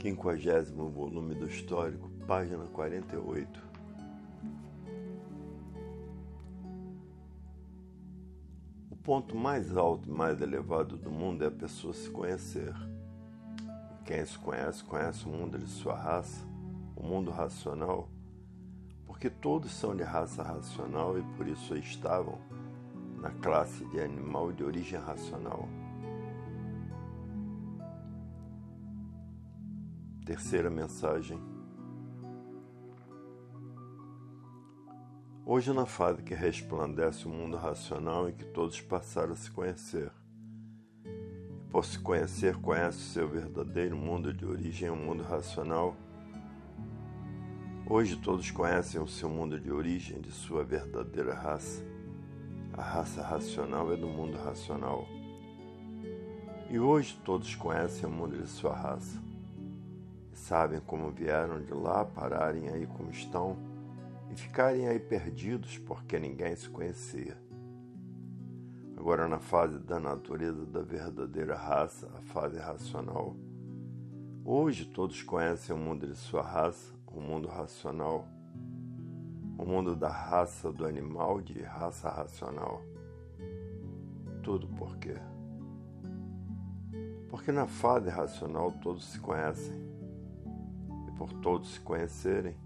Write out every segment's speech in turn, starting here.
quinquagésimo volume do Histórico, página 48. O ponto mais alto e mais elevado do mundo é a pessoa se conhecer. Quem se conhece, conhece o mundo de sua raça, o mundo racional, porque todos são de raça racional e por isso estavam na classe de animal de origem racional. Terceira mensagem. Hoje, na fase que resplandece o mundo racional em que todos passaram a se conhecer. E por se conhecer, conhece o seu verdadeiro mundo de origem, o mundo racional. Hoje todos conhecem o seu mundo de origem, de sua verdadeira raça. A raça racional é do mundo racional. E hoje todos conhecem o mundo de sua raça sabem como vieram de lá, pararem aí como estão e ficarem aí perdidos porque ninguém se conhecia. Agora, na fase da natureza da verdadeira raça, a fase racional, hoje todos conhecem o mundo de sua raça, o mundo racional, o mundo da raça do animal de raça racional. Tudo por quê? Porque na fase racional todos se conhecem por todos se conhecerem,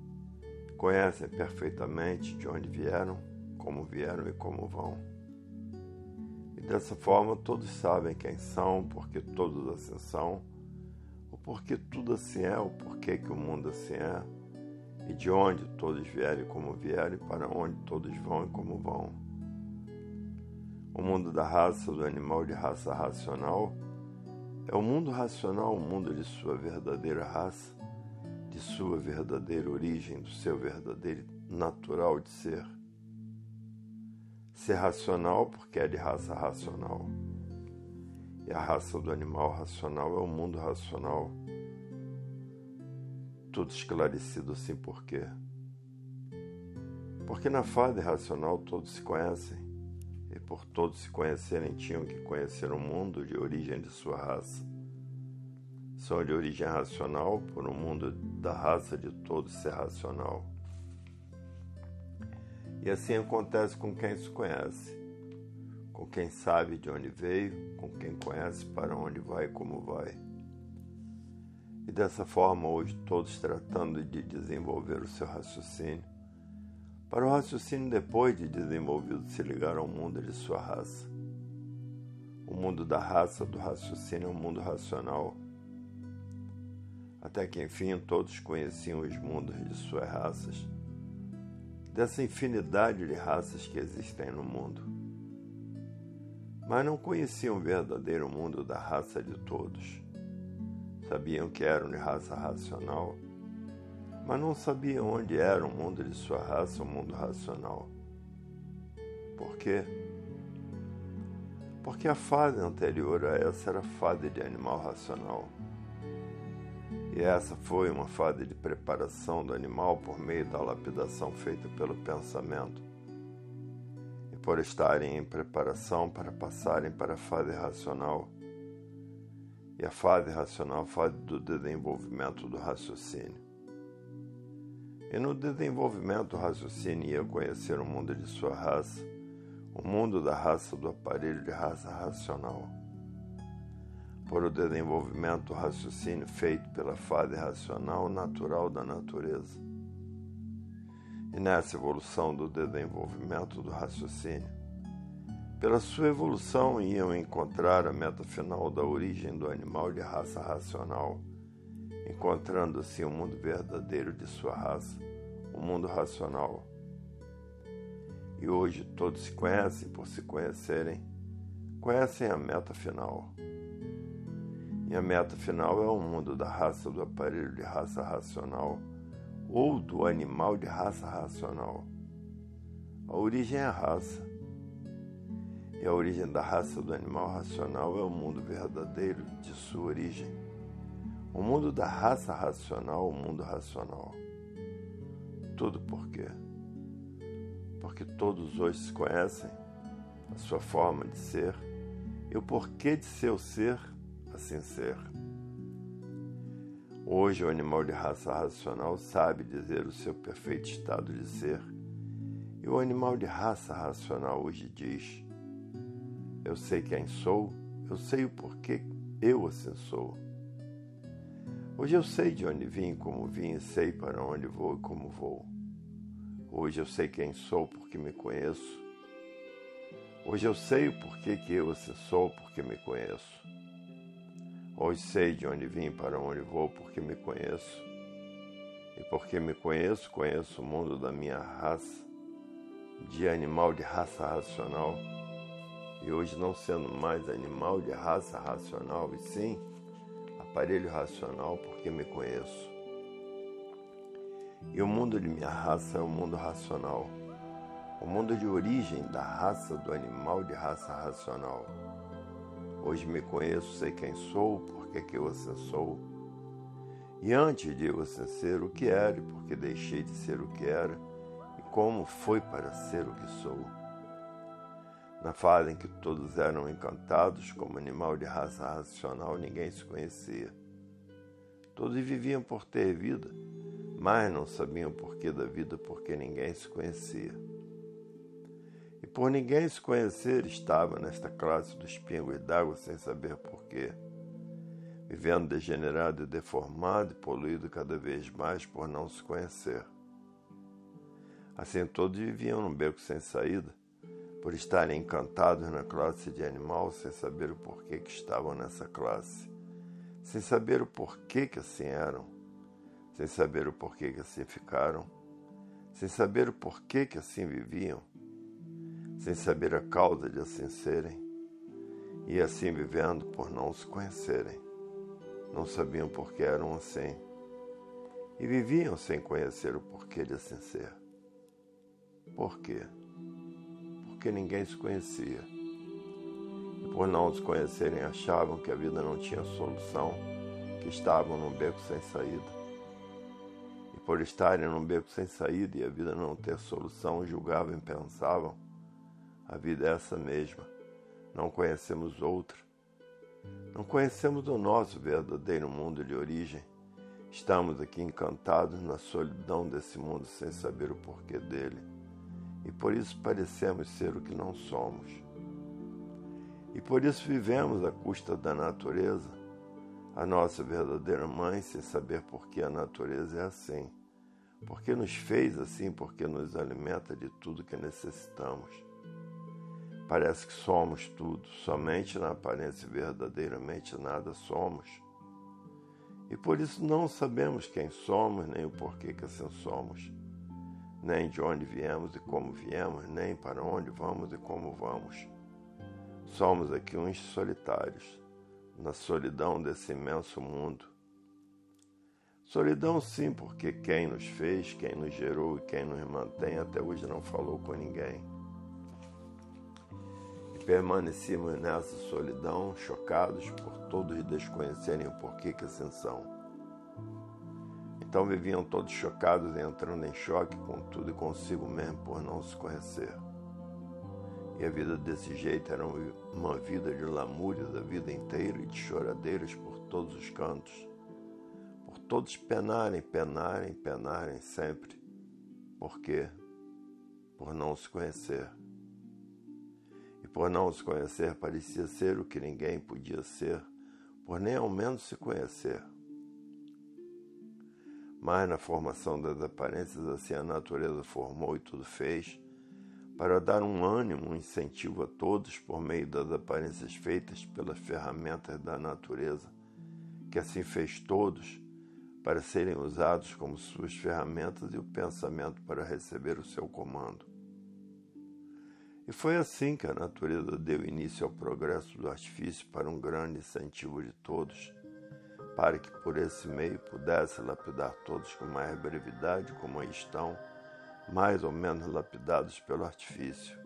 conhecem perfeitamente de onde vieram, como vieram e como vão. E dessa forma todos sabem quem são, porque todos assim são, o porquê tudo assim é, o porquê que o mundo assim é, e de onde todos vieram e como vieram, e para onde todos vão e como vão. O mundo da raça do animal de raça racional é o mundo racional, o mundo de sua verdadeira raça, de sua verdadeira origem, do seu verdadeiro natural de ser. Ser racional porque é de raça racional. E a raça do animal racional é o mundo racional. Tudo esclarecido assim por quê? Porque na fase racional todos se conhecem, e por todos se conhecerem tinham que conhecer o mundo de origem de sua raça são de origem racional, por um mundo da raça de todos ser racional. E assim acontece com quem se conhece, com quem sabe de onde veio, com quem conhece para onde vai e como vai. E dessa forma, hoje, todos tratando de desenvolver o seu raciocínio, para o raciocínio depois de desenvolvido se ligar ao mundo de sua raça. O mundo da raça do raciocínio é um mundo racional até que enfim todos conheciam os mundos de suas raças, dessa infinidade de raças que existem no mundo. Mas não conheciam o verdadeiro mundo da raça de todos. Sabiam que eram de raça racional, mas não sabiam onde era o mundo de sua raça, o mundo racional. Por quê? Porque a fase anterior a essa era a fase de animal racional. E essa foi uma fase de preparação do animal por meio da lapidação feita pelo pensamento. E por estarem em preparação para passarem para a fase racional. E a fase racional, a fase do desenvolvimento do raciocínio. E no desenvolvimento do raciocínio ia conhecer o mundo de sua raça, o mundo da raça do aparelho de raça racional por o desenvolvimento do raciocínio feito pela fase racional natural da natureza. E nessa evolução do desenvolvimento do raciocínio, pela sua evolução iam encontrar a meta final da origem do animal de raça racional, encontrando assim o mundo verdadeiro de sua raça, o mundo racional. E hoje todos se conhecem por se conhecerem, conhecem a meta final. E a meta final é o mundo da raça do aparelho de raça racional ou do animal de raça racional. A origem é a raça. E a origem da raça do animal racional é o mundo verdadeiro de sua origem. O mundo da raça racional, o mundo racional. Tudo por quê? Porque todos hoje se conhecem, a sua forma de ser e o porquê de seu ser assim ser. Hoje, o animal de raça racional sabe dizer o seu perfeito estado de ser, e o animal de raça racional hoje diz: Eu sei quem sou, eu sei o porquê eu assim sou. Hoje eu sei de onde vim, como vim, e sei para onde vou e como vou. Hoje eu sei quem sou porque me conheço. Hoje eu sei o porquê que eu assim sou porque me conheço. Hoje sei de onde vim para onde vou porque me conheço. E porque me conheço, conheço o mundo da minha raça, de animal de raça racional. E hoje não sendo mais animal de raça racional, e sim aparelho racional porque me conheço. E o mundo de minha raça é o mundo racional, o mundo de origem da raça do animal de raça racional. Hoje me conheço, sei quem sou, porque que eu assim sou. E antes de eu assim ser o que era, porque deixei de ser o que era, e como foi para ser o que sou. Na fase em que todos eram encantados, como animal de raça racional, ninguém se conhecia. Todos viviam por ter vida, mas não sabiam o porquê da vida porque ninguém se conhecia. Por ninguém se conhecer, estava nesta classe dos pingos d'água sem saber porquê, vivendo degenerado deformado e poluído cada vez mais por não se conhecer. Assim todos viviam num beco sem saída, por estarem encantados na classe de animal sem saber o porquê que estavam nessa classe, sem saber o porquê que assim eram, sem saber o porquê que assim ficaram, sem saber o porquê que assim viviam, sem saber a causa de assim serem, e assim vivendo por não se conhecerem. Não sabiam por que eram assim, e viviam sem conhecer o porquê de assim ser. Por quê? porque ninguém se conhecia. E por não se conhecerem, achavam que a vida não tinha solução, que estavam num beco sem saída. E por estarem num beco sem saída e a vida não ter solução, julgavam e pensavam: a vida é essa mesma, não conhecemos outra. Não conhecemos o nosso verdadeiro mundo de origem. Estamos aqui encantados na solidão desse mundo sem saber o porquê dele e por isso parecemos ser o que não somos. E por isso vivemos à custa da natureza, a nossa verdadeira mãe, sem saber por que a natureza é assim. Porque nos fez assim, porque nos alimenta de tudo que necessitamos. Parece que somos tudo, somente na aparência verdadeiramente nada somos. E por isso não sabemos quem somos, nem o porquê que assim somos nem de onde viemos e como viemos, nem para onde vamos e como vamos. Somos aqui uns solitários, na solidão desse imenso mundo. Solidão, sim, porque quem nos fez, quem nos gerou e quem nos mantém até hoje não falou com ninguém. Permanecemos nessa solidão, chocados por todos desconhecerem o porquê que assim são. Então viviam todos chocados entrando em choque com tudo e consigo mesmo por não se conhecer. E a vida desse jeito era uma vida de lamúrias a vida inteira e de choradeiras por todos os cantos. Por todos penarem, penarem, penarem sempre. Por quê? Por não se conhecer. Por não se conhecer parecia ser o que ninguém podia ser, por nem ao menos se conhecer mas na formação das aparências, assim a natureza formou e tudo fez, para dar um ânimo, um incentivo a todos por meio das aparências feitas pelas ferramentas da natureza, que assim fez todos para serem usados como suas ferramentas e o pensamento para receber o seu comando. E foi assim que a natureza deu início ao progresso do artifício para um grande incentivo de todos para que por esse meio pudesse lapidar todos com mais brevidade, como aí estão, mais ou menos lapidados pelo artifício,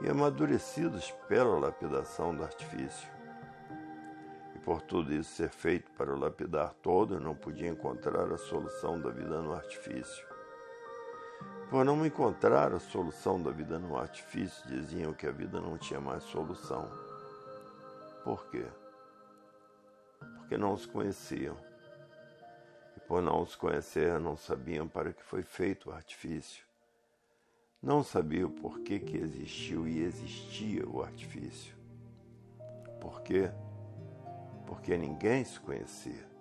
e amadurecidos pela lapidação do artifício. E por tudo isso ser feito para o lapidar todos, não podia encontrar a solução da vida no artifício. Por não encontrar a solução da vida no artifício, diziam que a vida não tinha mais solução. Por quê? porque não os conheciam, por não se conhecer, não sabiam para que foi feito o artifício. Não sabiam por que, que existiu e existia o artifício. Por quê? Porque ninguém se conhecia.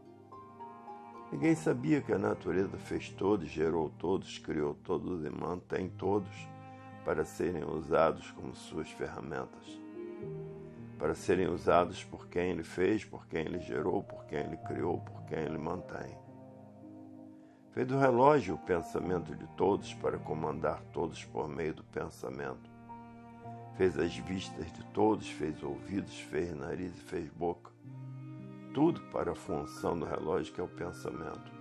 Ninguém sabia que a natureza fez todos, gerou todos, criou todos e mantém todos para serem usados como suas ferramentas. Para serem usados por quem ele fez, por quem ele gerou, por quem ele criou, por quem ele mantém. Fez do relógio o pensamento de todos para comandar todos por meio do pensamento. Fez as vistas de todos, fez ouvidos, fez nariz e fez boca. Tudo para a função do relógio que é o pensamento.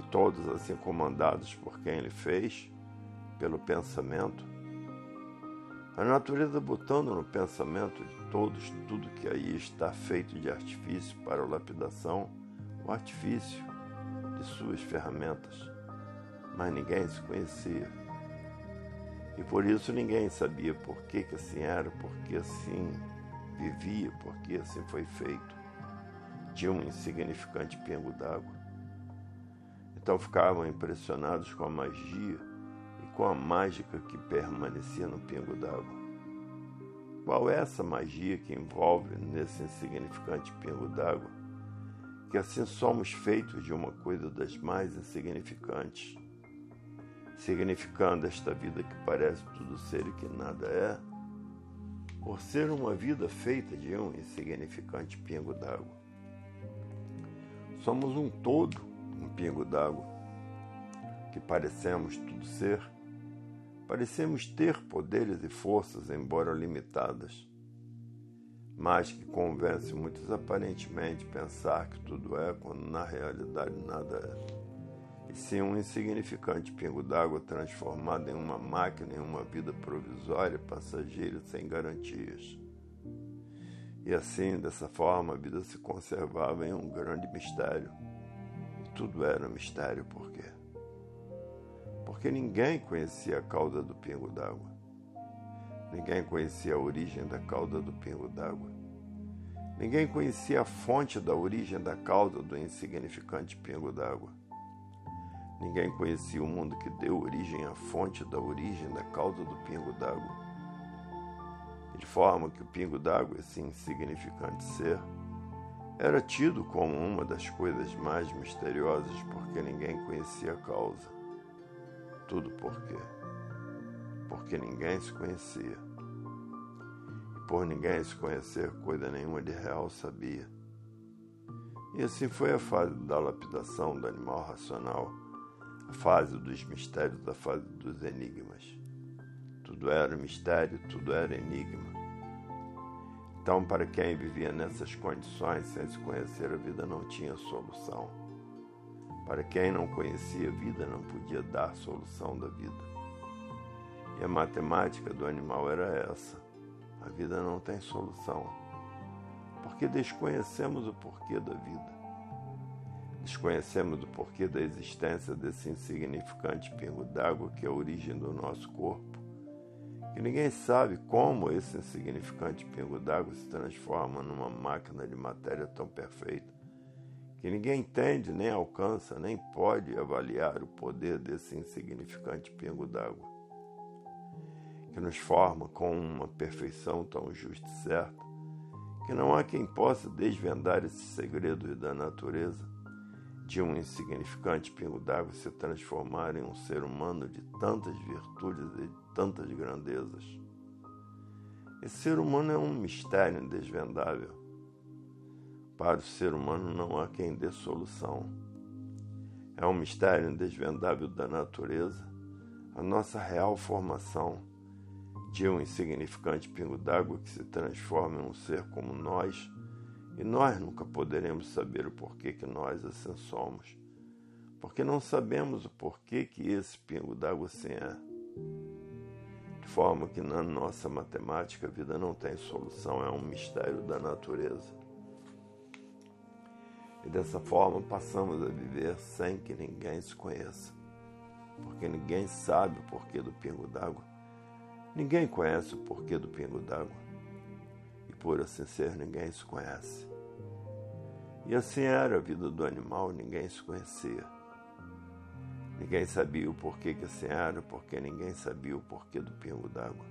E todos assim comandados por quem ele fez, pelo pensamento. A natureza botando no pensamento de todos tudo que aí está feito de artifício para a lapidação, o artifício de suas ferramentas, mas ninguém se conhecia. E por isso ninguém sabia por que, que assim era, por que assim vivia, por que assim foi feito. De um insignificante pingo d'água. Então ficavam impressionados com a magia e com a mágica que permanecia no pingo d'água. Qual é essa magia que envolve nesse insignificante pingo d'água? que assim somos feitos de uma coisa das mais insignificantes, significando esta vida que parece tudo ser e que nada é, por ser uma vida feita de um insignificante pingo d'água. Somos um todo, um pingo d'água, que parecemos tudo ser, parecemos ter poderes e forças, embora limitadas mas que convence muitos aparentemente pensar que tudo é, quando na realidade nada é. E sim um insignificante pingo d'água transformado em uma máquina em uma vida provisória, passageira, sem garantias. E assim, dessa forma, a vida se conservava em um grande mistério. E tudo era mistério, por quê? Porque ninguém conhecia a causa do pingo d'água. Ninguém conhecia a origem da cauda do pingo d'água. Ninguém conhecia a fonte da origem da cauda do insignificante pingo d'água. Ninguém conhecia o mundo que deu origem à fonte da origem da cauda do pingo d'água. De forma que o pingo d'água, esse insignificante ser, era tido como uma das coisas mais misteriosas porque ninguém conhecia a causa. Tudo por quê? Porque ninguém se conhecia por ninguém se conhecer coisa nenhuma de real sabia. E assim foi a fase da lapidação do animal racional, a fase dos mistérios, a fase dos enigmas. Tudo era mistério, tudo era enigma. Então, para quem vivia nessas condições sem se conhecer a vida, não tinha solução. Para quem não conhecia a vida, não podia dar solução da vida. E a matemática do animal era essa a vida não tem solução, porque desconhecemos o porquê da vida. Desconhecemos o porquê da existência desse insignificante pingo d'água que é a origem do nosso corpo. Que ninguém sabe como esse insignificante pingo d'água se transforma numa máquina de matéria tão perfeita. Que ninguém entende, nem alcança, nem pode avaliar o poder desse insignificante pingo d'água que nos forma com uma perfeição tão justa e certa, que não há quem possa desvendar esses segredos da natureza, de um insignificante pingo d'água se transformar em um ser humano de tantas virtudes e de tantas grandezas. Esse ser humano é um mistério indesvendável. Para o ser humano não há quem dê solução. É um mistério indesvendável da natureza, a nossa real formação de um insignificante pingo d'água que se transforma em um ser como nós, e nós nunca poderemos saber o porquê que nós assim somos, porque não sabemos o porquê que esse pingo d'água assim é. De forma que na nossa matemática a vida não tem solução, é um mistério da natureza. E dessa forma passamos a viver sem que ninguém se conheça, porque ninguém sabe o porquê do pingo d'água Ninguém conhece o porquê do pingo d'água. E por assim ser, ninguém se conhece. E assim era a vida do animal, ninguém se conhecia. Ninguém sabia o porquê que assim era, porque ninguém sabia o porquê do pingo d'água.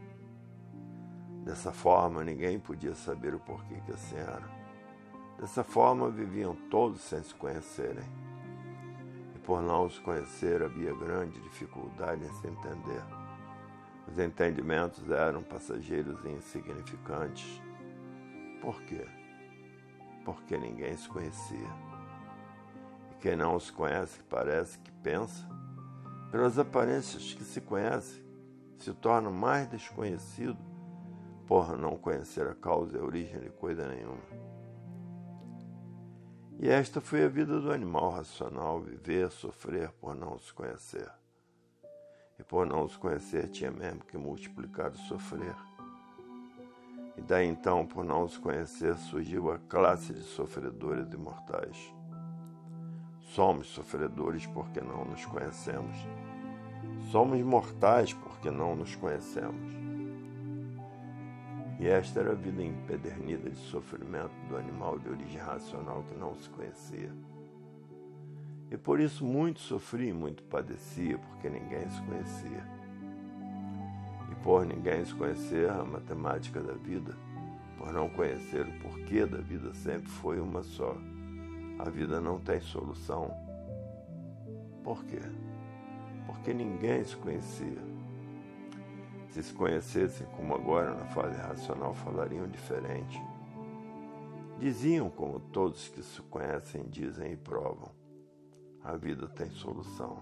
Dessa forma, ninguém podia saber o porquê que assim era. Dessa forma, viviam todos sem se conhecerem. E por não se conhecer, havia grande dificuldade em se entender. Os entendimentos eram passageiros e insignificantes. Por quê? Porque ninguém se conhecia. E quem não se conhece parece que pensa, pelas aparências que se conhece, se torna mais desconhecido por não conhecer a causa e a origem de coisa nenhuma. E esta foi a vida do animal racional, viver, sofrer por não se conhecer. E por não se conhecer, tinha mesmo que multiplicar o sofrer. E daí então, por não se conhecer, surgiu a classe de sofredores imortais. Somos sofredores porque não nos conhecemos. Somos mortais porque não nos conhecemos. E esta era a vida empedernida de sofrimento do animal de origem racional que não se conhecia. E por isso muito sofria e muito padecia, porque ninguém se conhecia. Por ninguém se conhecer a matemática da vida, por não conhecer o porquê da vida, sempre foi uma só. A vida não tem solução. Por quê? Porque ninguém se conhecia. Se se conhecessem como agora na fase racional, falariam diferente. Diziam como todos que se conhecem dizem e provam a vida tem solução.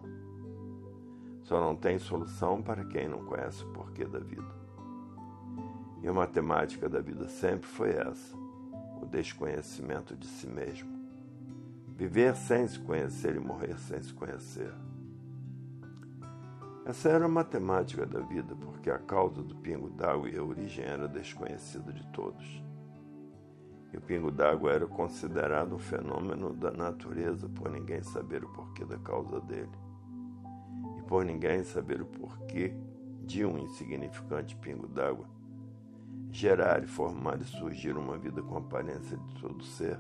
Só não tem solução para quem não conhece o porquê da vida. E a matemática da vida sempre foi essa: o desconhecimento de si mesmo. Viver sem se conhecer e morrer sem se conhecer. Essa era a matemática da vida, porque a causa do pingo d'água e a origem era desconhecida de todos e o pingo d'água era considerado um fenômeno da natureza por ninguém saber o porquê da causa dele. Por ninguém saber o porquê de um insignificante pingo d'água gerar e formar e surgir uma vida com aparência de todo ser,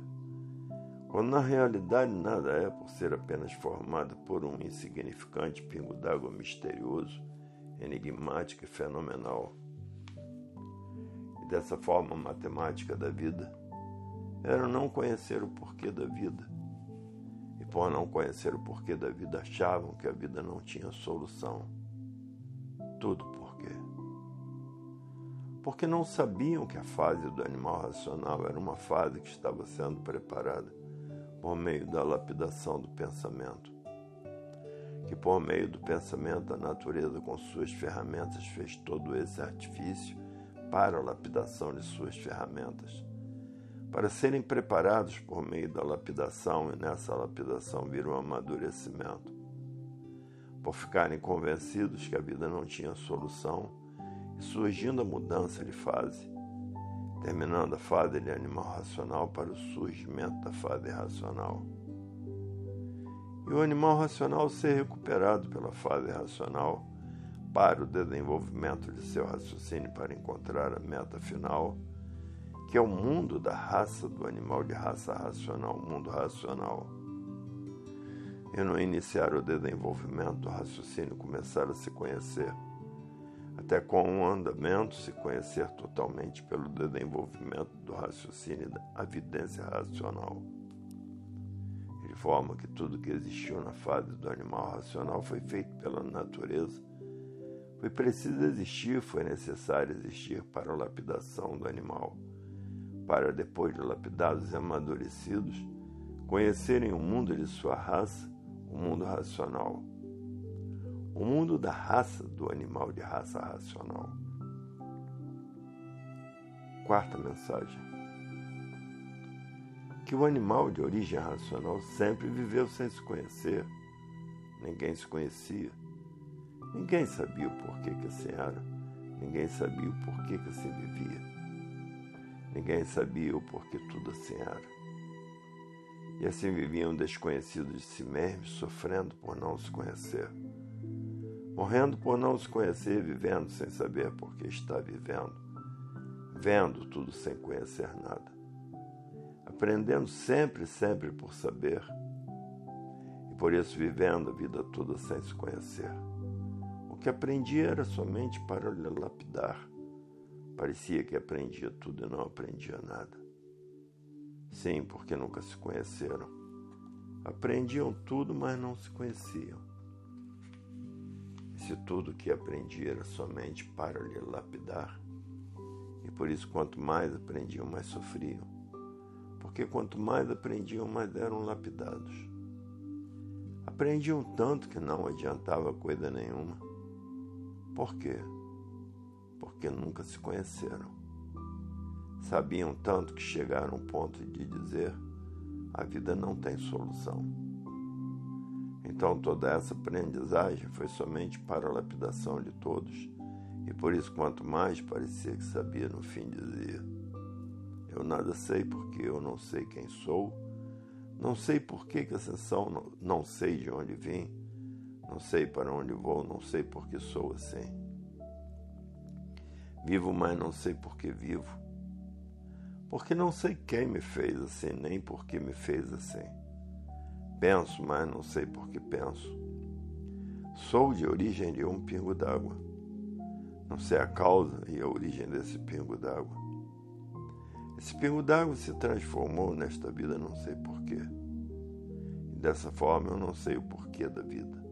quando na realidade nada é por ser apenas formado por um insignificante pingo d'água misterioso, enigmático e fenomenal. E dessa forma matemática da vida, era não conhecer o porquê da vida. Por não conhecer o porquê da vida, achavam que a vida não tinha solução. Tudo por quê? Porque não sabiam que a fase do animal racional era uma fase que estava sendo preparada por meio da lapidação do pensamento. Que por meio do pensamento a natureza, com suas ferramentas, fez todo esse artifício para a lapidação de suas ferramentas para serem preparados por meio da lapidação, e nessa lapidação vir o amadurecimento, por ficarem convencidos que a vida não tinha solução e surgindo a mudança de fase, terminando a fase de animal racional para o surgimento da fase racional. E o animal racional ser recuperado pela fase racional para o desenvolvimento de seu raciocínio para encontrar a meta final que é o mundo da raça do animal de raça racional, mundo racional. E no iniciar o desenvolvimento do raciocínio, começar a se conhecer, até com o andamento se conhecer totalmente pelo desenvolvimento do raciocínio da evidência racional. De forma que tudo que existiu na fase do animal racional foi feito pela natureza. Foi preciso existir, foi necessário existir para a lapidação do animal para depois de lapidados e amadurecidos, conhecerem o mundo de sua raça, o mundo racional. O mundo da raça do animal de raça racional. Quarta mensagem. Que o animal de origem racional sempre viveu sem se conhecer. Ninguém se conhecia. Ninguém sabia o porquê que assim era. Ninguém sabia o porquê que assim vivia. Ninguém sabia o porquê tudo assim era. E assim viviam desconhecidos de si mesmos, sofrendo por não se conhecer. Morrendo por não se conhecer, vivendo sem saber por que está vivendo. Vendo tudo sem conhecer nada. aprendendo sempre, sempre por saber, e por isso vivendo a vida toda sem se conhecer. O que aprendia era somente para lhe lapidar. Parecia que aprendia tudo e não aprendia nada. Sim, porque nunca se conheceram. Aprendiam tudo, mas não se conheciam. Se tudo que aprendia era somente para lhe lapidar, e por isso quanto mais aprendiam, mais sofriam, porque quanto mais aprendiam, mais eram lapidados. Aprendiam tanto que não adiantava coisa nenhuma. Por quê? Porque nunca se conheceram. Sabiam tanto que chegaram ao ponto de dizer: a vida não tem solução. Então toda essa aprendizagem foi somente para a lapidação de todos, e por isso, quanto mais parecia que sabia, no fim dizia: Eu nada sei porque eu não sei quem sou, não sei por que, que ascensão, não, não sei de onde vim, não sei para onde vou, não sei por que sou assim. Vivo, mas não sei por que vivo porque não sei quem me fez assim, nem por que me fez assim. Penso, mas não sei por que penso. Sou de origem de um pingo d'água. Não sei a causa e a origem desse pingo d'água. Esse pingo d'água se transformou nesta vida, não sei porquê. E dessa forma eu não sei o porquê da vida.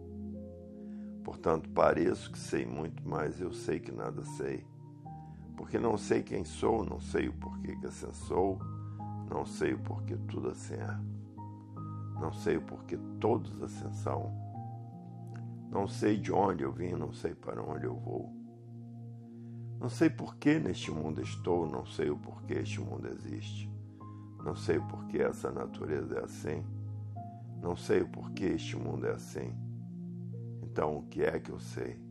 Portanto, pareço que sei muito, mas eu sei que nada sei porque não sei quem sou, não sei o porquê que assim sou, não sei o porquê tudo assim é. Não sei o porquê todos assim são. Não sei de onde eu vim, não sei para onde eu vou. Não sei por que neste mundo estou, não sei o porquê este mundo existe. Não sei o porquê essa natureza é assim. Não sei o porquê este mundo é assim. Então, o que é que eu sei?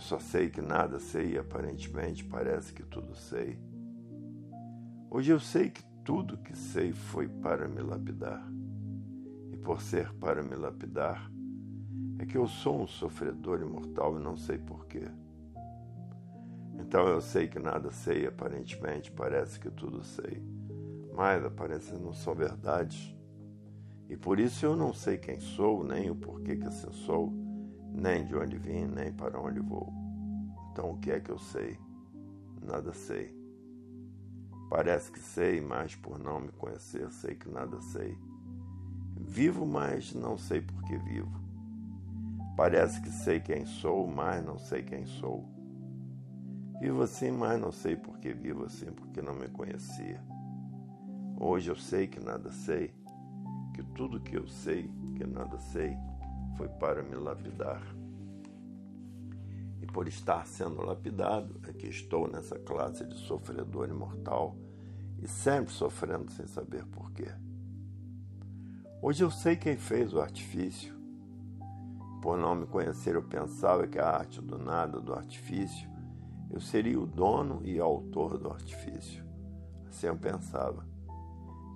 Eu só sei que nada sei e aparentemente parece que tudo sei. Hoje eu sei que tudo que sei foi para me lapidar. E por ser para me lapidar, é que eu sou um sofredor imortal e não sei porquê. Então eu sei que nada sei, e aparentemente parece que tudo sei, mas aparências não são verdades. E por isso eu não sei quem sou, nem o porquê que assim sou nem de onde vim, nem para onde vou. Então o que é que eu sei? Nada sei. Parece que sei, mas por não me conhecer, sei que nada sei. Vivo, mas não sei por que vivo. Parece que sei quem sou, mas não sei quem sou. Vivo assim, mas não sei por que vivo assim, porque não me conhecia. Hoje eu sei que nada sei, que tudo que eu sei, que nada sei, foi para me lapidar. E por estar sendo lapidado, é que estou nessa classe de sofredor imortal e sempre sofrendo sem saber porquê. Hoje eu sei quem fez o artifício. Por não me conhecer, eu pensava que a arte do nada, do artifício, eu seria o dono e autor do artifício. Assim eu pensava,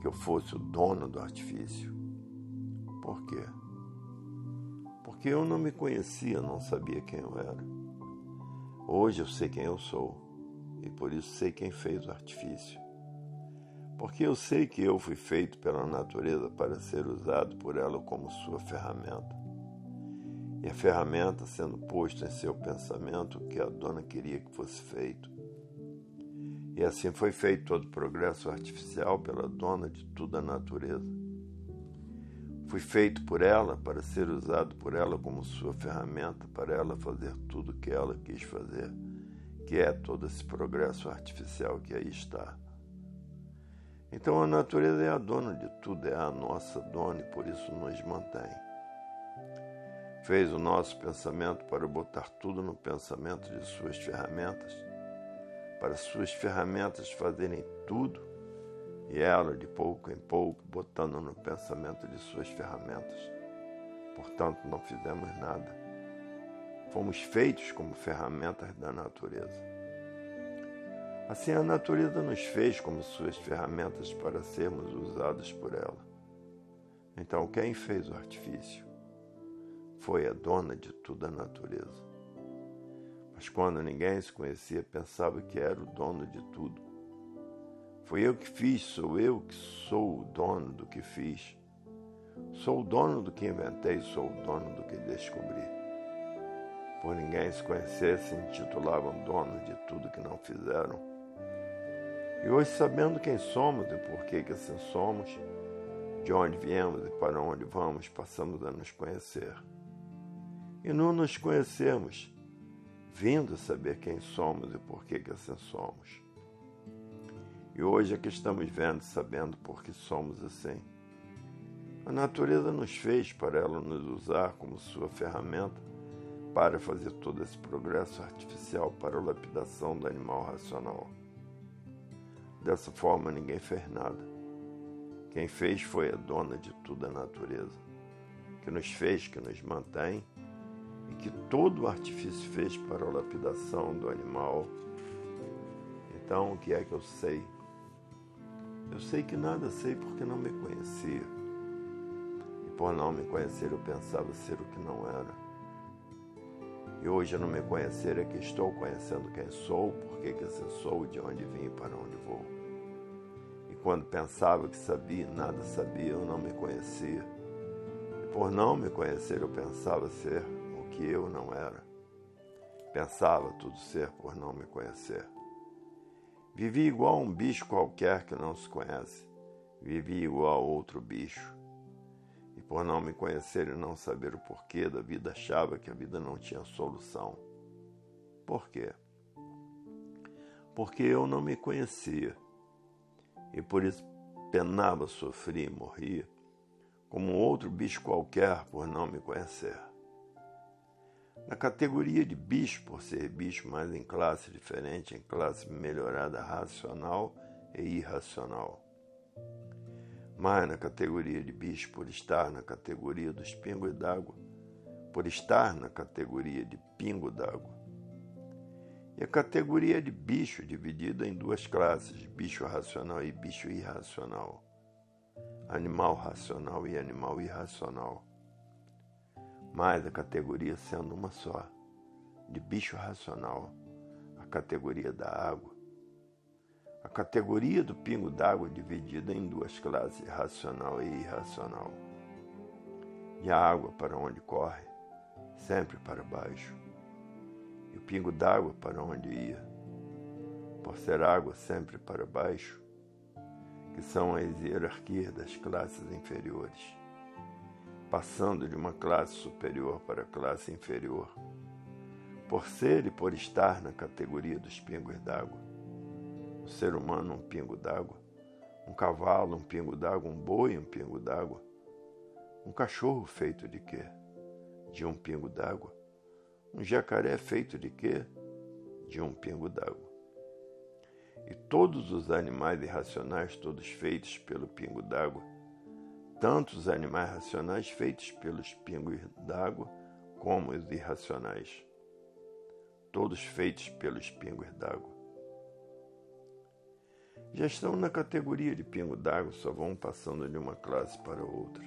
que eu fosse o dono do artifício. Por quê? Porque eu não me conhecia, não sabia quem eu era. Hoje eu sei quem eu sou e por isso sei quem fez o artifício. Porque eu sei que eu fui feito pela natureza para ser usado por ela como sua ferramenta. E a ferramenta sendo posta em seu pensamento que a dona queria que fosse feito. E assim foi feito todo o progresso artificial pela dona de toda a natureza Fui feito por ela para ser usado por ela como sua ferramenta para ela fazer tudo o que ela quis fazer, que é todo esse progresso artificial que aí está. Então a natureza é a dona de tudo, é a nossa dona e por isso nos mantém. Fez o nosso pensamento para botar tudo no pensamento de suas ferramentas, para suas ferramentas fazerem tudo e ela, de pouco em pouco, botando no pensamento de suas ferramentas. Portanto, não fizemos nada. Fomos feitos como ferramentas da natureza. Assim, a natureza nos fez como suas ferramentas para sermos usados por ela. Então, quem fez o artifício? Foi a dona de toda a natureza. Mas quando ninguém se conhecia, pensava que era o dono de tudo Foi eu que fiz, sou eu que sou o dono do que fiz. Sou o dono do que inventei, sou o dono do que descobri. Por ninguém se conhecer, se intitulavam donos de tudo que não fizeram. E hoje, sabendo quem somos e por que, que assim somos, de onde viemos e para onde vamos, passamos a nos conhecer. E não nos conhecemos, vindo a saber quem somos e por que, que assim somos. E hoje é que estamos vendo, sabendo por que somos assim. A natureza nos fez para ela nos usar como sua ferramenta para fazer todo esse progresso artificial para a lapidação do animal racional. Dessa forma, ninguém fez nada. Quem fez foi a dona de toda a natureza, que nos fez, que nos mantém e que todo o artifício fez para a lapidação do animal. Então, o que é que eu sei? Eu sei que nada sei porque não me conhecia por não me conhecer, eu pensava ser o que não era. E hoje, não me conhecer, é que estou conhecendo quem sou, por que assim sou, de onde vim e para onde vou. E quando pensava que sabia, nada sabia, eu não me conhecia. E por não me conhecer, eu pensava ser o que eu não era. Pensava tudo ser por não me conhecer. Vivi igual a um bicho qualquer que não se conhece. Vivi igual a outro bicho por não me conhecer e não saber o porquê da vida, achava que a vida não tinha solução. Por quê? Porque eu não me conhecia e por isso penava, sofria e morria, como outro bicho qualquer por não me conhecer. Na categoria de bicho, por ser bicho, mas em classe diferente, em classe melhorada racional e irracional mais na categoria de bicho por estar na categoria dos pingos d'água, por estar na categoria de pingo d'água. E a categoria de bicho dividida em duas classes, bicho racional e bicho irracional. Animal racional e animal irracional. Mas a categoria sendo uma só, de bicho racional, a categoria da água a categoria do pingo d'água dividida em duas classes, racional e irracional. E a água para onde corre, sempre para baixo. E o pingo d'água para onde ia, por ser água sempre para baixo, que são as hierarquias das classes inferiores, passando de uma classe superior para a classe inferior, por ser e por estar na categoria dos pingos d'água um ser humano um pingo d'água, um cavalo um pingo d'água, um boi um pingo d'água, um cachorro feito de quê? De um pingo d'água, um jacaré feito de quê? De um pingo d'água. E todos os animais irracionais, todos feitos pelo pingo d'água, tanto os animais racionais feitos pelos pingos d'água, como os irracionais, todos feitos pelos pingos d'água já estão na categoria de pingo d'água, só vão passando de uma classe para outra.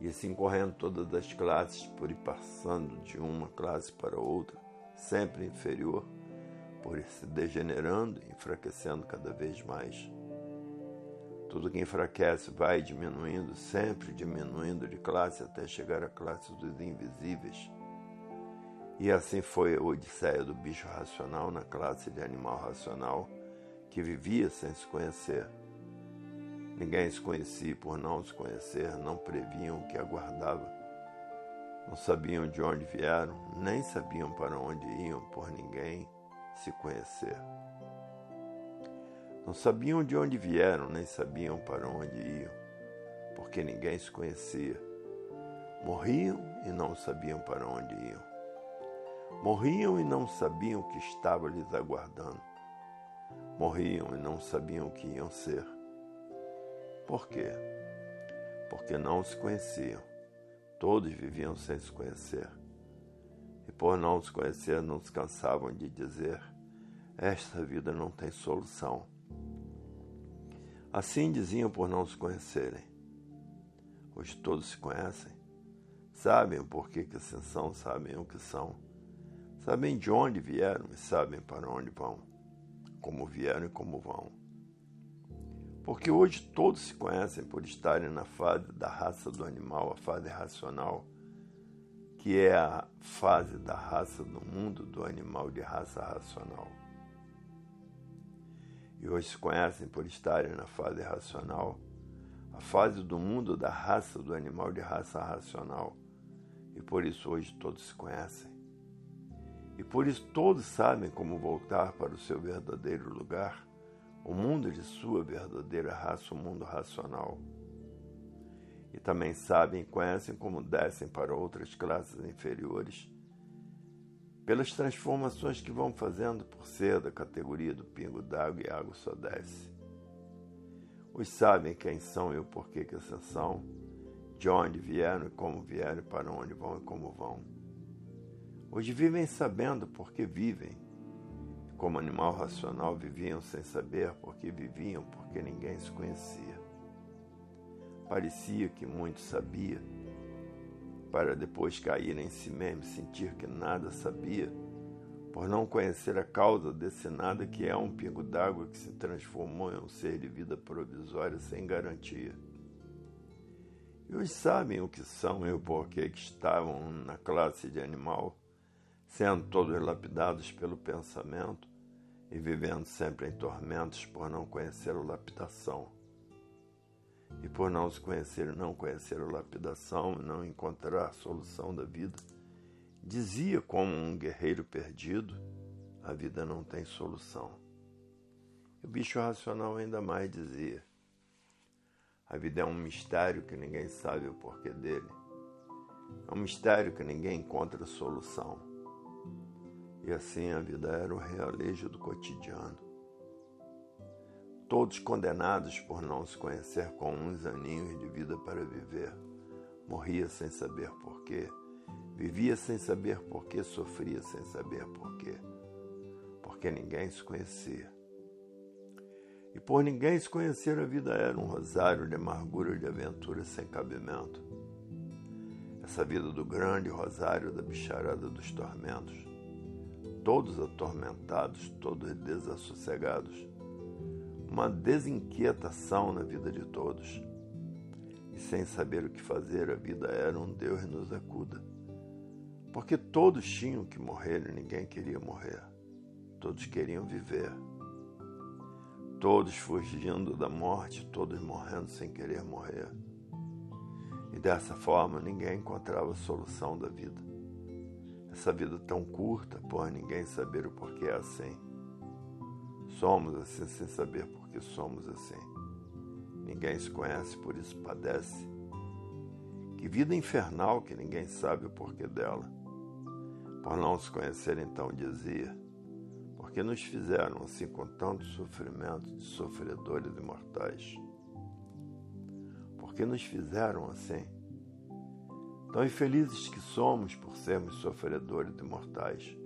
E assim correndo todas as classes, por ir passando de uma classe para outra, sempre inferior, por ir se degenerando e enfraquecendo cada vez mais. Tudo que enfraquece vai diminuindo, sempre diminuindo de classe até chegar à classe dos invisíveis. E assim foi a odisseia do bicho racional na classe de animal racional que vivia sem se conhecer. Ninguém se conhecia por não se conhecer, não previam o que aguardava. Não sabiam de onde vieram, nem sabiam para onde iam por ninguém se conhecer. Não sabiam de onde vieram, nem sabiam para onde iam, porque ninguém se conhecia. Morriam e não sabiam para onde iam. Morriam e não sabiam o que estava lhes aguardando morriam e não sabiam o que iam ser. Por quê? Porque não se conheciam. Todos viviam sem se conhecer. E por não se conhecer, não se cansavam de dizer: Esta vida não tem solução. Assim diziam por não se conhecerem. Hoje todos se conhecem, sabem o porquê que são, sabem o que são, sabem de onde vieram e sabem para onde vão como vieram e como vão. Porque hoje todos se conhecem por estarem na fase da raça do animal, a fase racional, que é a fase da raça do mundo do animal de raça racional. E hoje se conhecem por estarem na fase racional, a fase do mundo da raça do animal de raça racional. E por isso hoje todos se conhecem. E por isso todos sabem como voltar para o seu verdadeiro lugar o mundo de sua verdadeira raça, o mundo racional. E também sabem e conhecem como descem para outras classes inferiores, pelas transformações que vão fazendo por ser da categoria do pingo d'água e água só desce. Os sabem quem são e o porquê que são, de onde vieram e como vieram, para onde vão e como vão. Hoje vivem sabendo porque vivem como animal racional, viviam sem saber porque viviam, porque ninguém se conhecia. Parecia que muito sabia, para depois cair em si mesmo, sentir que nada sabia, por não conhecer a causa desse nada que é um pingo d'água que se transformou em um ser de vida provisória sem garantia. E os sabem o que são e o porquê que estavam na classe de animal sendo todos lapidados pelo pensamento e vivendo sempre em tormentos por não conhecer a lapidação. E por não se conhecer não conhecer a lapidação não encontrar a solução da vida, dizia como um guerreiro perdido: a vida não tem solução. E o bicho racional ainda mais dizia: a vida é um mistério que ninguém sabe o porquê dele. É um mistério que ninguém encontra solução. E assim a vida era o realejo do cotidiano. Todos condenados por não se conhecer com uns aninhos de vida para viver. Morria sem saber porquê. Vivia sem saber porquê, sofria sem saber porquê. Porque ninguém se conhecia. E por ninguém se conhecer, a vida era um rosário de amargura de aventura sem cabimento. Essa vida do grande rosário da bicharada dos tormentos todos atormentados, todos desassossegados. Uma desinquietação na vida de todos. E sem saber o que fazer, a vida era um Deus nos acuda. Porque todos tinham que morrer e ninguém queria morrer. Todos queriam viver. Todos fugindo da morte, todos morrendo sem querer morrer. E dessa forma ninguém encontrava solução da vida. Essa vida tão curta, por ninguém saber o porquê é assim. Somos assim sem saber que somos assim. Ninguém se conhece, por isso padece. Que vida infernal que ninguém sabe o porquê dela. Por não se conhecer, então dizia: porque nos fizeram assim com tanto sofrimento de sofredores imortais? Porque nos fizeram assim? Tão infelizes que somos por sermos sofredores imortais.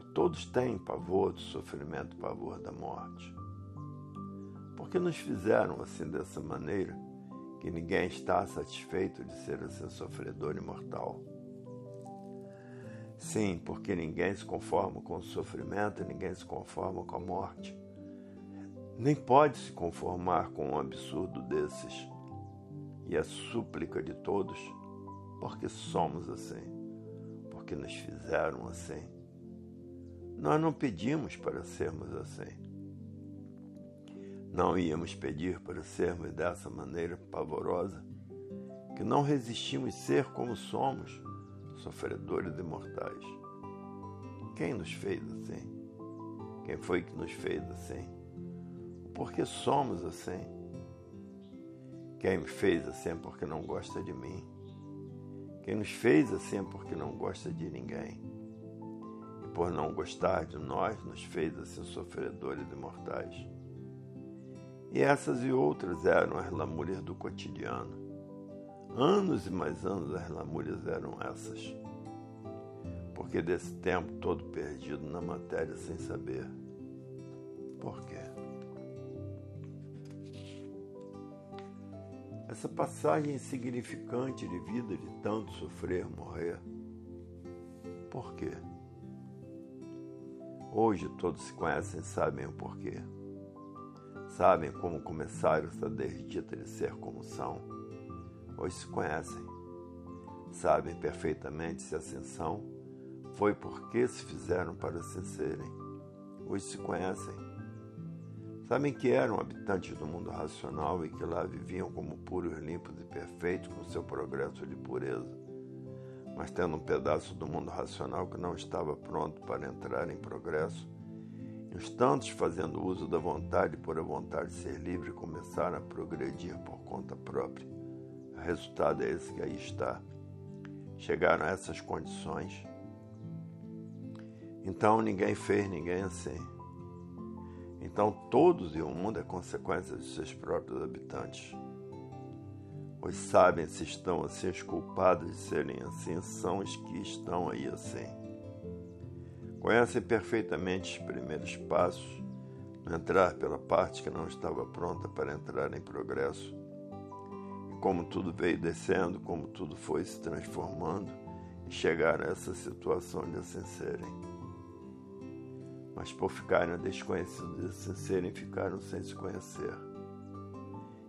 E todos têm pavor do sofrimento, pavor da morte. Porque nos fizeram assim dessa maneira que ninguém está satisfeito de ser assim sofredor imortal? Sim, porque ninguém se conforma com o sofrimento, ninguém se conforma com a morte. Nem pode se conformar com um absurdo desses. E a súplica de todos porque somos assim, porque nos fizeram assim. Nós não pedimos para sermos assim. Não íamos pedir para sermos dessa maneira pavorosa, que não resistimos ser como somos, sofredores imortais. Quem nos fez assim? Quem foi que nos fez assim? Por que somos assim? Quem me fez assim é porque não gosta de mim. Quem nos fez assim é porque não gosta de ninguém. E por não gostar de nós, nos fez assim sofredores imortais. E essas e outras eram as lamúrias do cotidiano. Anos e mais anos as lamúrias eram essas. Porque desse tempo todo perdido na matéria sem saber. Por quê? essa passagem insignificante de vida de tanto sofrer, morrer. Por quê? Hoje todos se conhecem e sabem o porquê. Sabem como começaram essa desdita de ser como são. Hoje se conhecem. Sabem perfeitamente se assim são, foi porque se fizeram para assim serem. Hoje se conhecem. Sabem que eram habitantes do mundo racional e que lá viviam como puros, limpos e perfeitos com seu progresso de pureza mas tendo um pedaço do mundo racional que não estava pronto para entrar em progresso, uns tantos fazendo uso da vontade por a vontade de ser livre começaram a progredir por conta própria. O resultado é esse que aí está. Chegaram a essas condições. Então ninguém fez ninguém assim. Então todos e o mundo é consequência de seus próprios habitantes pois sabem se estão assim os culpados de serem assim, são os que estão aí assim. Conhecem perfeitamente os primeiros passos, entrar pela parte que não estava pronta para entrar em progresso, e como tudo veio descendo, como tudo foi se transformando, e chegar a essa situação de assim serem. Mas por ficarem desconhecidos de assim serem, ficaram sem se conhecer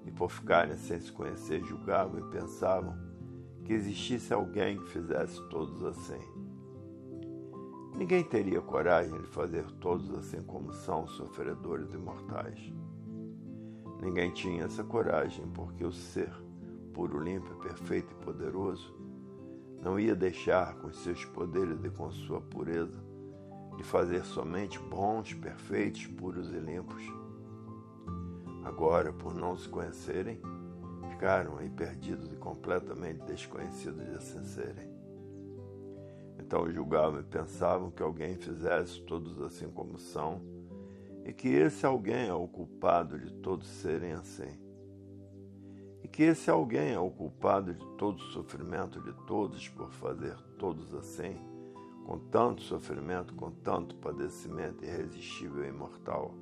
e por ficarem sem se conhecer, julgavam e pensavam que existisse alguém que fizesse todos assim. Ninguém teria coragem de fazer todos assim como são sofredores imortais. Ninguém tinha essa coragem porque o ser, puro, limpo, perfeito e poderoso, não ia deixar com seus poderes e com sua pureza de fazer somente bons, perfeitos, puros e limpos Agora, por não se conhecerem, ficaram aí perdidos e completamente desconhecidos de assim serem. Então julgavam e pensavam que alguém fizesse todos assim como são, e que esse alguém é o culpado de todos serem assim. E que esse alguém é o culpado de todo o sofrimento de todos por fazer todos assim, com tanto sofrimento, com tanto padecimento irresistível e imortal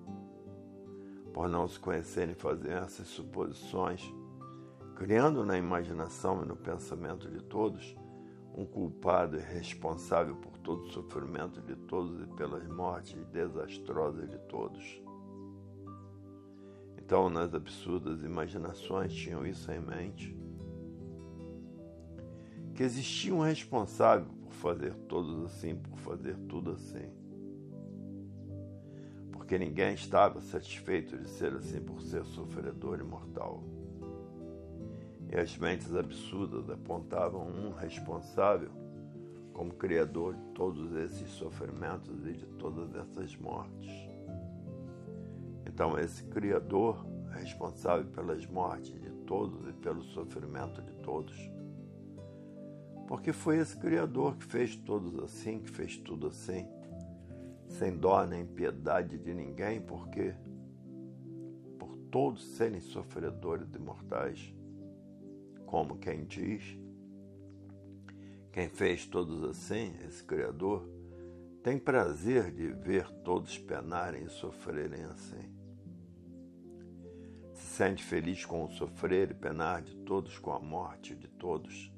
por não se conhecerem, fazem essas suposições, criando na imaginação e no pensamento de todos um culpado e responsável por todo o sofrimento de todos e pelas mortes desastrosas de todos. Então, nas absurdas imaginações, tinham isso em mente. Que existia um responsável por fazer todos assim, por fazer tudo assim porque ninguém estava satisfeito de ser assim por ser sofredor e mortal. E as mentes absurdas apontavam um responsável como criador de todos esses sofrimentos e de todas essas mortes. Então, esse Criador, responsável pelas mortes de todos e pelo sofrimento de todos, porque foi esse Criador que fez todos assim, que fez tudo assim, sem dó nem piedade de ninguém, porque por todos serem sofredores e mortais, como quem diz, quem fez todos assim, esse Criador, tem prazer de ver todos penarem e sofrerem assim. Se sente feliz com o sofrer e penar de todos, com a morte de todos,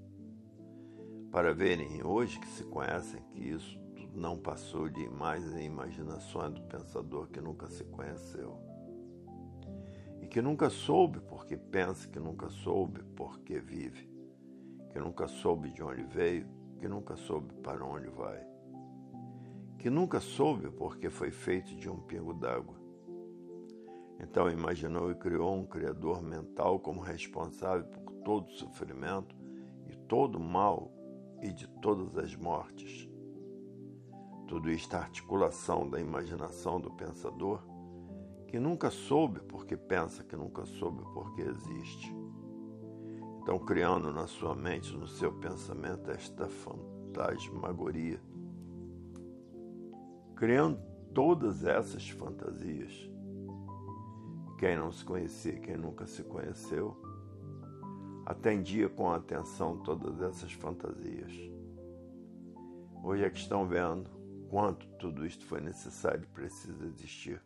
para verem hoje que se conhecem que isso não passou de e imaginações do pensador que nunca se conheceu. E que nunca soube porque pensa, que nunca soube porque vive, que nunca soube de onde veio, que nunca soube para onde vai, que nunca soube porque foi feito de um pingo d'água. Então imaginou e criou um criador mental como responsável por todo sofrimento e todo mal e de todas as mortes tudo isto é articulação da imaginação do pensador, que nunca soube porque pensa que nunca soube porque existe. Então, criando na sua mente, no seu pensamento, esta fantasmagoria, criando todas essas fantasias. Quem não se conhecia, quem nunca se conheceu, atendia com atenção todas essas fantasias. Hoje é que estão vendo quanto tudo isto foi necessário e precisa existir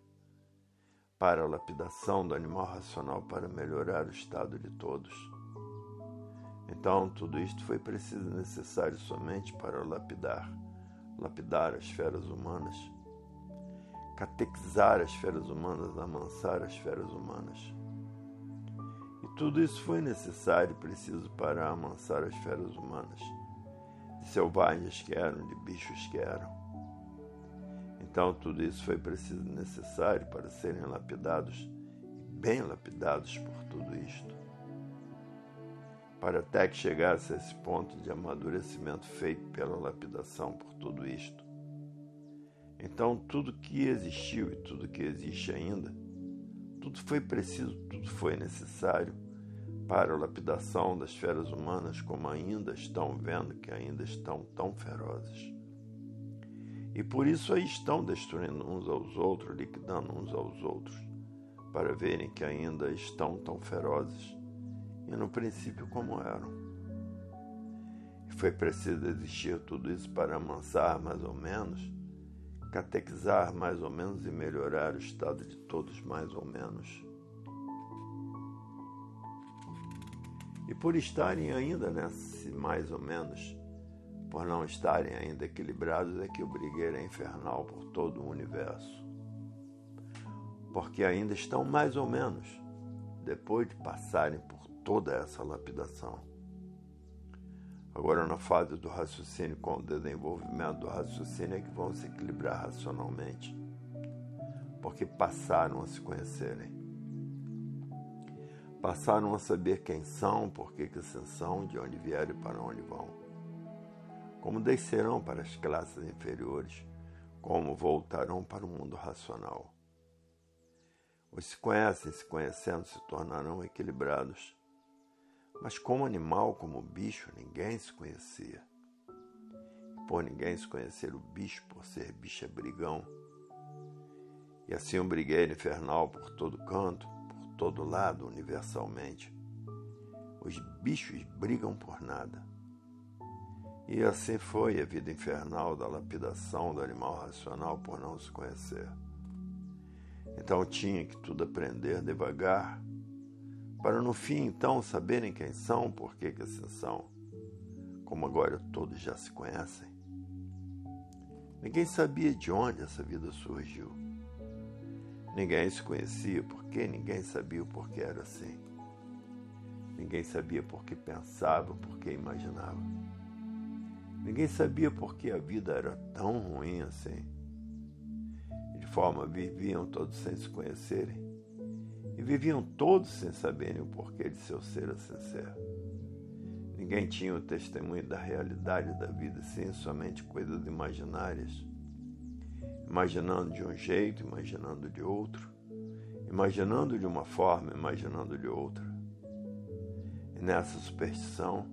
para a lapidação do animal racional para melhorar o estado de todos. Então, tudo isto foi preciso e necessário somente para lapidar, lapidar as feras humanas, catequizar as feras humanas, amansar as feras humanas. E tudo isso foi necessário e preciso para amansar as feras humanas, de selvagens que eram, de bichos que eram. Então tudo isso foi preciso e necessário para serem lapidados e bem lapidados por tudo isto. Para até que chegasse a esse ponto de amadurecimento feito pela lapidação por tudo isto. Então tudo que existiu e tudo que existe ainda, tudo foi preciso, tudo foi necessário para a lapidação das feras humanas como ainda estão vendo que ainda estão tão ferozes. E por isso aí estão destruindo uns aos outros, liquidando uns aos outros, para verem que ainda estão tão ferozes e no princípio como eram. E foi preciso existir tudo isso para amansar mais ou menos, catequizar mais ou menos e melhorar o estado de todos mais ou menos. E por estarem ainda nesse mais ou menos, por não estarem ainda equilibrados, é que o brigueiro é infernal por todo o universo. Porque ainda estão mais ou menos, depois de passarem por toda essa lapidação. Agora, na fase do raciocínio, com o desenvolvimento do raciocínio, é que vão se equilibrar racionalmente, porque passaram a se conhecerem. Passaram a saber quem são, por que, que são, de onde vieram e para onde vão como descerão para as classes inferiores, como voltarão para o mundo racional. Os se conhecem, se conhecendo, se tornarão equilibrados. Mas como animal, como bicho, ninguém se conhecia. E por ninguém se conhecer o bicho, por ser bicho é brigão. E assim um brigueiro infernal por todo canto, por todo lado, universalmente. Os bichos brigam por nada e assim foi a vida infernal da lapidação do animal racional por não se conhecer. Então tinha que tudo aprender devagar, para no fim então saberem quem são, por que, que assim são, como agora todos já se conhecem. Ninguém sabia de onde essa vida surgiu. Ninguém se conhecia porque ninguém sabia o porquê era assim. Ninguém sabia por que pensava, por que imaginava. Ninguém sabia por que a vida era tão ruim assim. De forma viviam todos sem se conhecerem. E viviam todos sem saberem o porquê de seu ser assim ser. Ninguém tinha o testemunho da realidade da vida, sim, somente coisas imaginárias. Imaginando de um jeito, imaginando de outro, imaginando de uma forma, imaginando de outra. E nessa superstição,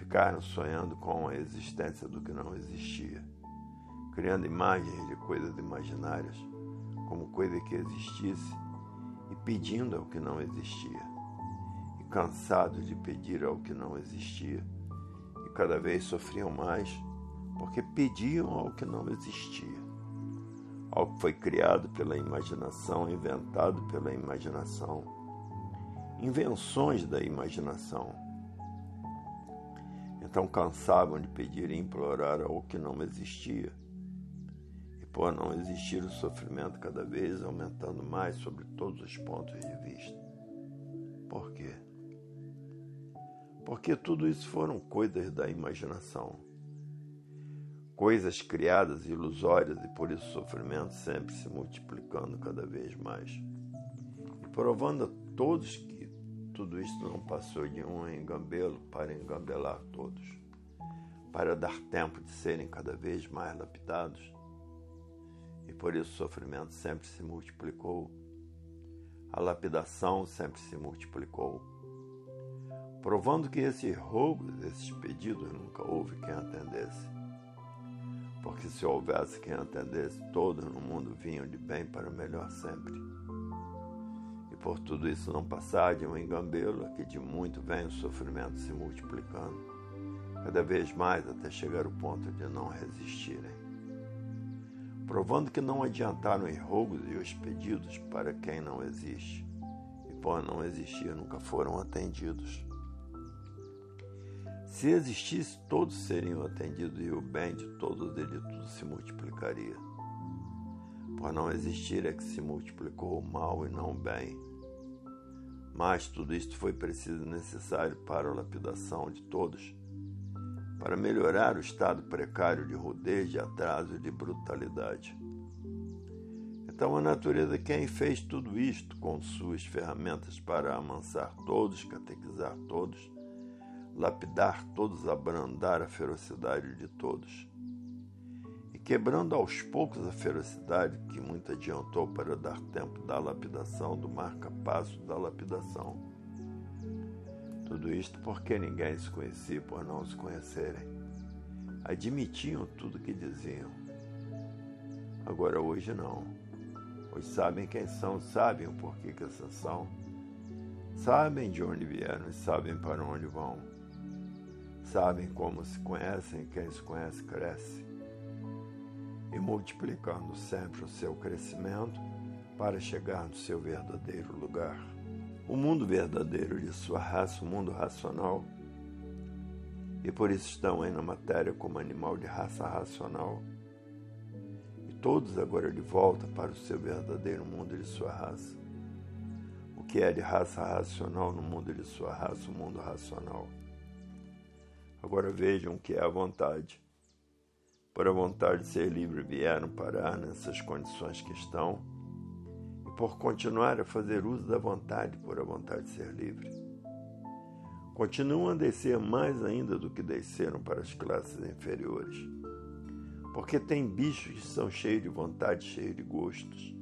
ficaram sonhando com a existência do que não existia, criando imagens de coisas imaginárias como coisa que existisse e pedindo ao que não existia, e cansados de pedir ao que não existia, e cada vez sofriam mais porque pediam ao que não existia, ao que foi criado pela imaginação, inventado pela imaginação, invenções da imaginação então cansavam de pedir e implorar ao que não existia. E por não existir o sofrimento cada vez aumentando mais sobre todos os pontos de vista. Por quê? Porque tudo isso foram coisas da imaginação. Coisas criadas ilusórias e por isso o sofrimento sempre se multiplicando cada vez mais. E provando a todos tudo isso não passou de um engambelo para engambelar todos, para dar tempo de serem cada vez mais lapidados. E por isso o sofrimento sempre se multiplicou, a lapidação sempre se multiplicou, provando que esses rogos, esses pedidos, nunca houve quem atendesse. Porque se houvesse quem atendesse, todos no mundo vinham de bem para melhor sempre por tudo isso não passar de um engambelo, que de muito vem o sofrimento se multiplicando, cada vez mais até chegar ao ponto de não resistirem. Provando que não adiantaram os rogos e os pedidos para quem não existe, e por não existir nunca foram atendidos. Se existisse, todos seriam atendidos e o bem de todos eles tudo se multiplicaria Por não existir é que se multiplicou o mal e não o bem. Mas tudo isto foi preciso e necessário para a lapidação de todos, para melhorar o estado precário de rudez, de atraso e de brutalidade. Então a natureza quem fez tudo isto com suas ferramentas para amansar todos, catequizar todos, lapidar todos, abrandar a ferocidade de todos. Quebrando aos poucos a ferocidade que muito adiantou para dar tempo da lapidação, do marca-passo da lapidação. Tudo isto porque ninguém se conhecia por não se conhecerem. Admitiam tudo que diziam. Agora hoje não. Hoje sabem quem são, sabem o porquê que essas são. Sabem de onde vieram e sabem para onde vão sabem como se conhecem, quem se conhece cresce, e multiplicando sempre o seu crescimento para chegar no seu verdadeiro lugar. O mundo verdadeiro de sua raça, o mundo racional, e por isso estão aí na matéria como animal de raça racional, e todos agora de volta para o seu verdadeiro mundo de sua raça. O que é de raça racional no mundo de sua raça, o mundo racional Agora vejam que é a vontade. Por a vontade de ser livre vieram parar nessas condições que estão e por continuar a fazer uso da vontade por a vontade de ser livre. Continuam a descer mais ainda do que desceram para as classes inferiores, porque tem bichos que são cheios de vontade, cheios de gostos.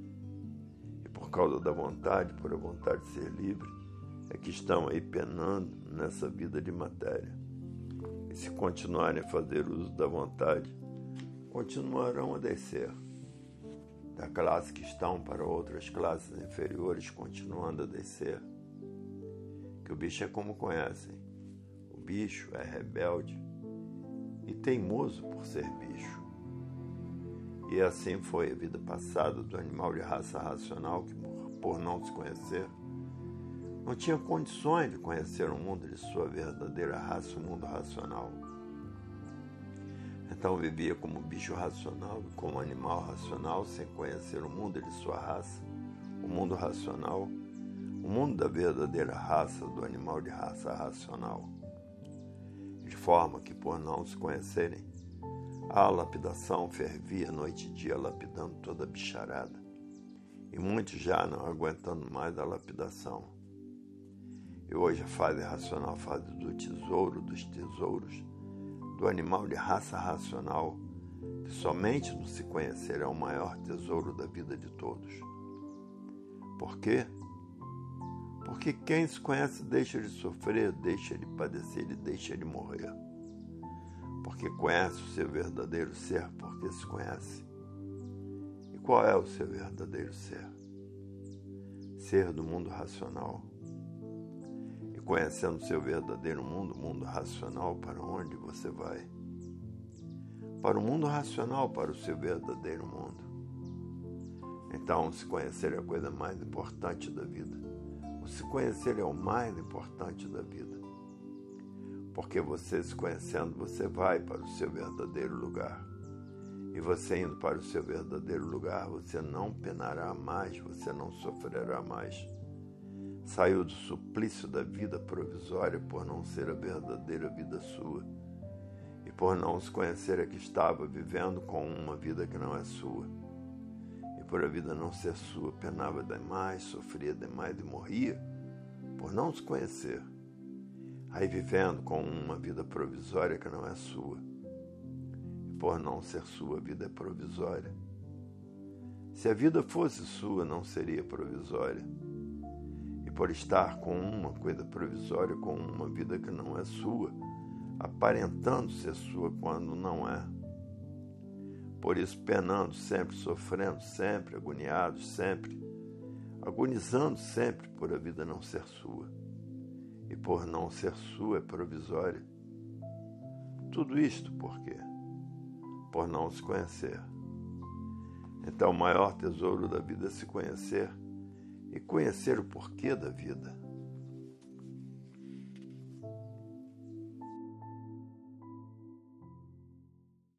E por causa da vontade, por a vontade de ser livre, é que estão aí penando nessa vida de matéria se continuarem a fazer uso da vontade, continuarão a descer. Da classe que estão para outras classes inferiores, continuando a descer. Que o bicho é como conhecem. O bicho é rebelde e teimoso por ser bicho. E assim foi a vida passada do animal de raça racional que, por não se conhecer, não tinha condições de conhecer o mundo de sua verdadeira raça, o mundo racional. Então vivia como bicho racional, como animal racional, sem conhecer o mundo de sua raça, o mundo racional, o mundo da verdadeira raça do animal de raça racional. De forma que, por não se conhecerem, a lapidação fervia noite e dia, lapidando toda a bicharada, e muitos já não aguentando mais a lapidação. E hoje a fase racional, a fase do tesouro dos tesouros, do animal de raça racional, que somente no se conhecer é o maior tesouro da vida de todos. Por quê? Porque quem se conhece deixa de sofrer, deixa de padecer e deixa de morrer. Porque conhece o seu verdadeiro ser, porque se conhece. E qual é o seu verdadeiro ser? Ser do mundo racional conhecendo seu verdadeiro mundo, o mundo racional, para onde você vai? Para o mundo racional, para o seu verdadeiro mundo. Então, se conhecer é a coisa mais importante da vida. O se conhecer é o mais importante da vida. Porque você se conhecendo, você vai para o seu verdadeiro lugar. E você indo para o seu verdadeiro lugar, você não penará mais, você não sofrerá mais Saiu do suplício da vida provisória por não ser a verdadeira vida sua e por não se conhecer a que estava vivendo com uma vida que não é sua. E por a vida não ser sua, penava demais, sofria demais e morria por não se conhecer. Aí vivendo com uma vida provisória que não é sua. E por não ser sua, a vida é provisória. Se a vida fosse sua, não seria provisória por estar com uma coisa provisória, com uma vida que não é sua, aparentando ser sua quando não é. Por isso, penando sempre, sofrendo sempre, agoniados sempre, agonizando sempre por a vida não ser sua. E por não ser sua é provisória. Tudo isto por quê? Por não se conhecer. Então, o maior tesouro da vida é se conhecer e conhecer o porquê da vida.